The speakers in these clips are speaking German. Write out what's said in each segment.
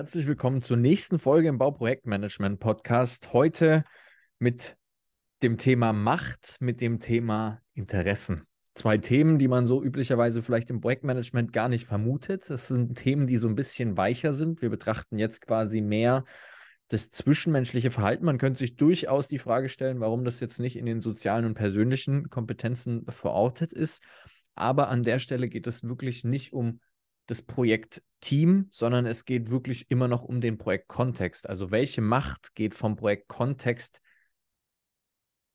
Herzlich willkommen zur nächsten Folge im Bauprojektmanagement Podcast. Heute mit dem Thema Macht, mit dem Thema Interessen. Zwei Themen, die man so üblicherweise vielleicht im Projektmanagement gar nicht vermutet. Das sind Themen, die so ein bisschen weicher sind. Wir betrachten jetzt quasi mehr das zwischenmenschliche Verhalten. Man könnte sich durchaus die Frage stellen, warum das jetzt nicht in den sozialen und persönlichen Kompetenzen verortet ist. Aber an der Stelle geht es wirklich nicht um das Projektteam, sondern es geht wirklich immer noch um den Projektkontext. Also welche Macht geht vom Projektkontext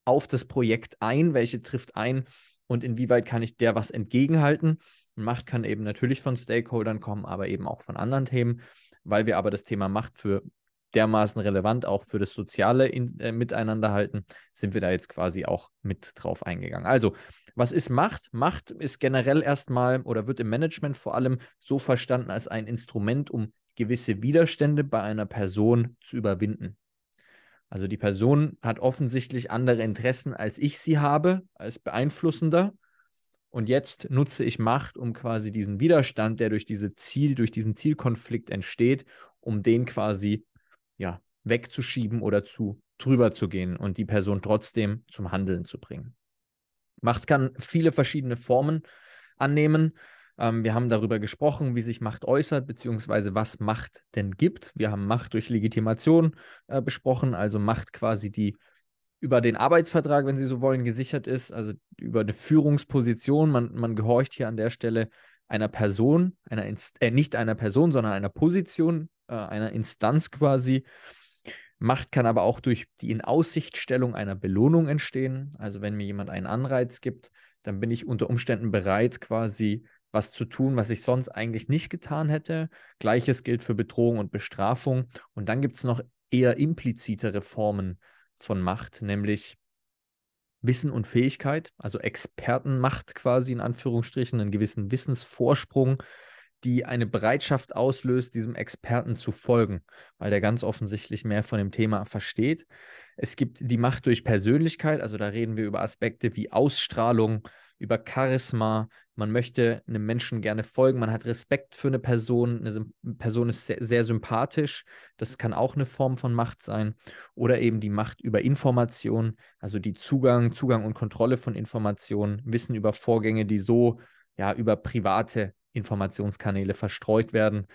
auf das Projekt ein, welche trifft ein und inwieweit kann ich der was entgegenhalten. Macht kann eben natürlich von Stakeholdern kommen, aber eben auch von anderen Themen, weil wir aber das Thema Macht für dermaßen relevant auch für das soziale in, äh, Miteinander halten, sind wir da jetzt quasi auch mit drauf eingegangen. Also, was ist Macht? Macht ist generell erstmal oder wird im Management vor allem so verstanden als ein Instrument, um gewisse Widerstände bei einer Person zu überwinden. Also die Person hat offensichtlich andere Interessen, als ich sie habe, als beeinflussender. Und jetzt nutze ich Macht, um quasi diesen Widerstand, der durch diese Ziel, durch diesen Zielkonflikt entsteht, um den quasi ja, wegzuschieben oder zu drüber zu gehen und die Person trotzdem zum Handeln zu bringen. Macht kann viele verschiedene Formen annehmen. Ähm, wir haben darüber gesprochen, wie sich Macht äußert, beziehungsweise was Macht denn gibt. Wir haben Macht durch Legitimation äh, besprochen, also Macht quasi, die über den Arbeitsvertrag, wenn Sie so wollen, gesichert ist, also über eine Führungsposition. Man, man gehorcht hier an der Stelle einer Person, einer Inst äh, nicht einer Person, sondern einer Position, äh, einer Instanz quasi. Macht kann aber auch durch die Inaussichtstellung einer Belohnung entstehen. Also wenn mir jemand einen Anreiz gibt, dann bin ich unter Umständen bereit, quasi was zu tun, was ich sonst eigentlich nicht getan hätte. Gleiches gilt für Bedrohung und Bestrafung. Und dann gibt es noch eher implizitere Formen von Macht, nämlich Wissen und Fähigkeit, also Expertenmacht quasi in Anführungsstrichen, einen gewissen Wissensvorsprung, die eine Bereitschaft auslöst, diesem Experten zu folgen, weil der ganz offensichtlich mehr von dem Thema versteht. Es gibt die Macht durch Persönlichkeit, also da reden wir über Aspekte wie Ausstrahlung, über Charisma. Man möchte einem Menschen gerne folgen, man hat Respekt für eine Person, eine Person ist sehr, sehr sympathisch. Das kann auch eine Form von Macht sein. Oder eben die Macht über Information, also die Zugang, Zugang und Kontrolle von Informationen, Wissen über Vorgänge, die so ja über private Informationskanäle verstreut werden.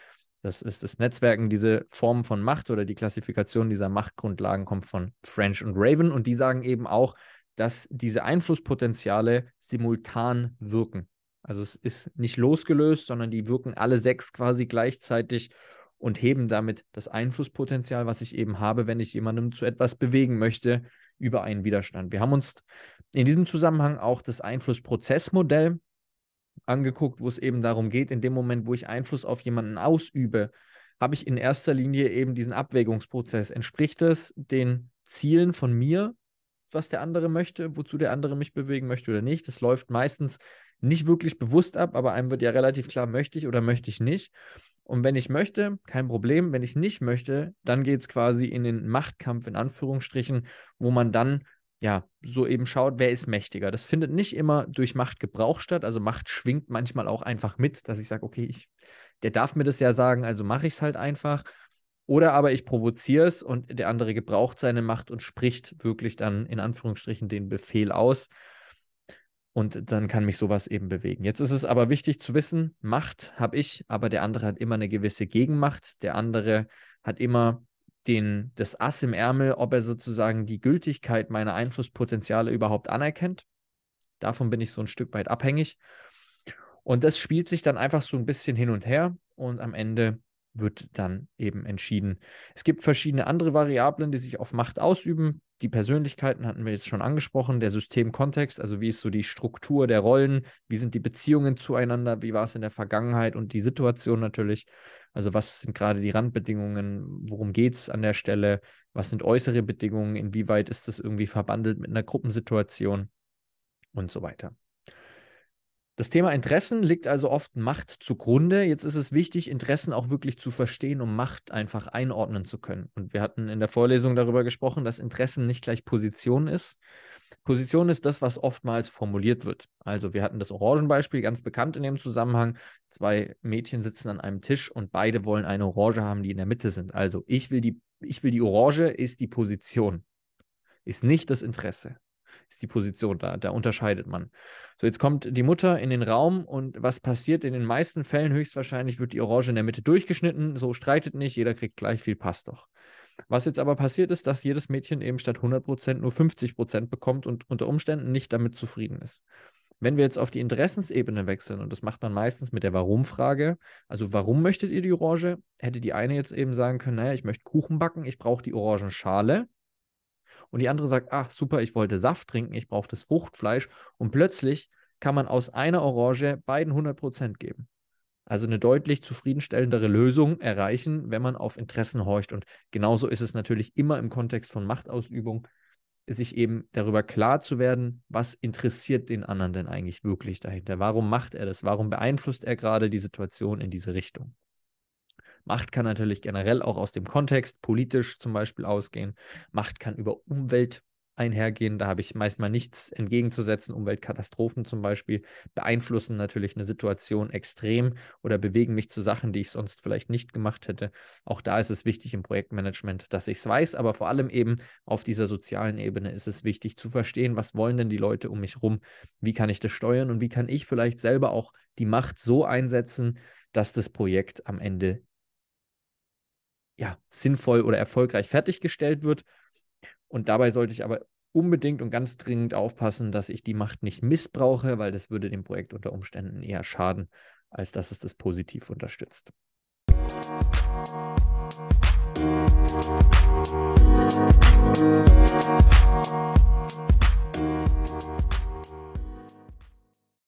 Das ist das Netzwerken. Diese Form von Macht oder die Klassifikation dieser Machtgrundlagen kommt von French und Raven und die sagen eben auch, dass diese Einflusspotenziale simultan wirken. Also es ist nicht losgelöst, sondern die wirken alle sechs quasi gleichzeitig und heben damit das Einflusspotenzial, was ich eben habe, wenn ich jemandem zu etwas bewegen möchte, über einen Widerstand. Wir haben uns in diesem Zusammenhang auch das Einflussprozessmodell angeguckt, wo es eben darum geht, in dem Moment, wo ich Einfluss auf jemanden ausübe, habe ich in erster Linie eben diesen Abwägungsprozess. Entspricht es den Zielen von mir, was der andere möchte, wozu der andere mich bewegen möchte oder nicht? Das läuft meistens nicht wirklich bewusst ab, aber einem wird ja relativ klar, möchte ich oder möchte ich nicht. Und wenn ich möchte, kein Problem. Wenn ich nicht möchte, dann geht es quasi in den Machtkampf in Anführungsstrichen, wo man dann ja, so eben schaut, wer ist mächtiger. Das findet nicht immer durch Machtgebrauch statt. Also Macht schwingt manchmal auch einfach mit, dass ich sage, okay, ich, der darf mir das ja sagen, also mache ich es halt einfach. Oder aber ich provoziere es und der andere gebraucht seine Macht und spricht wirklich dann in Anführungsstrichen den Befehl aus. Und dann kann mich sowas eben bewegen. Jetzt ist es aber wichtig zu wissen, Macht habe ich, aber der andere hat immer eine gewisse Gegenmacht. Der andere hat immer den, das Ass im Ärmel, ob er sozusagen die Gültigkeit meiner Einflusspotenziale überhaupt anerkennt. Davon bin ich so ein Stück weit abhängig. Und das spielt sich dann einfach so ein bisschen hin und her und am Ende wird dann eben entschieden. Es gibt verschiedene andere Variablen, die sich auf Macht ausüben. Die Persönlichkeiten hatten wir jetzt schon angesprochen, der Systemkontext, also wie ist so die Struktur der Rollen, wie sind die Beziehungen zueinander, wie war es in der Vergangenheit und die Situation natürlich. Also was sind gerade die Randbedingungen, worum geht es an der Stelle, was sind äußere Bedingungen, inwieweit ist das irgendwie verbandelt mit einer Gruppensituation und so weiter. Das Thema Interessen liegt also oft Macht zugrunde. Jetzt ist es wichtig, Interessen auch wirklich zu verstehen, um Macht einfach einordnen zu können. Und wir hatten in der Vorlesung darüber gesprochen, dass Interessen nicht gleich Position ist. Position ist das, was oftmals formuliert wird. Also wir hatten das Orangenbeispiel, ganz bekannt in dem Zusammenhang. Zwei Mädchen sitzen an einem Tisch und beide wollen eine Orange haben, die in der Mitte sind. Also ich will die, ich will die Orange, ist die Position, ist nicht das Interesse ist die Position da. Da unterscheidet man. So, jetzt kommt die Mutter in den Raum und was passiert? In den meisten Fällen höchstwahrscheinlich wird die Orange in der Mitte durchgeschnitten. So streitet nicht, jeder kriegt gleich viel, passt doch. Was jetzt aber passiert ist, dass jedes Mädchen eben statt 100% nur 50% bekommt und unter Umständen nicht damit zufrieden ist. Wenn wir jetzt auf die Interessensebene wechseln, und das macht man meistens mit der Warum-Frage, also warum möchtet ihr die Orange, hätte die eine jetzt eben sagen können, naja, ich möchte Kuchen backen, ich brauche die Orangenschale und die andere sagt, ach super, ich wollte Saft trinken, ich brauche das Fruchtfleisch und plötzlich kann man aus einer Orange beiden 100% geben. Also eine deutlich zufriedenstellendere Lösung erreichen, wenn man auf Interessen horcht. Und genauso ist es natürlich immer im Kontext von Machtausübung, sich eben darüber klar zu werden, was interessiert den anderen denn eigentlich wirklich dahinter? Warum macht er das? Warum beeinflusst er gerade die Situation in diese Richtung? Macht kann natürlich generell auch aus dem Kontext politisch zum Beispiel ausgehen. Macht kann über Umwelt einhergehen. Da habe ich meistens nichts entgegenzusetzen. Umweltkatastrophen zum Beispiel beeinflussen natürlich eine Situation extrem oder bewegen mich zu Sachen, die ich sonst vielleicht nicht gemacht hätte. Auch da ist es wichtig im Projektmanagement, dass ich es weiß, aber vor allem eben auf dieser sozialen Ebene ist es wichtig zu verstehen, was wollen denn die Leute um mich rum, wie kann ich das steuern und wie kann ich vielleicht selber auch die Macht so einsetzen, dass das Projekt am Ende ja, sinnvoll oder erfolgreich fertiggestellt wird. Und dabei sollte ich aber unbedingt und ganz dringend aufpassen, dass ich die Macht nicht missbrauche, weil das würde dem Projekt unter Umständen eher schaden, als dass es das positiv unterstützt. Musik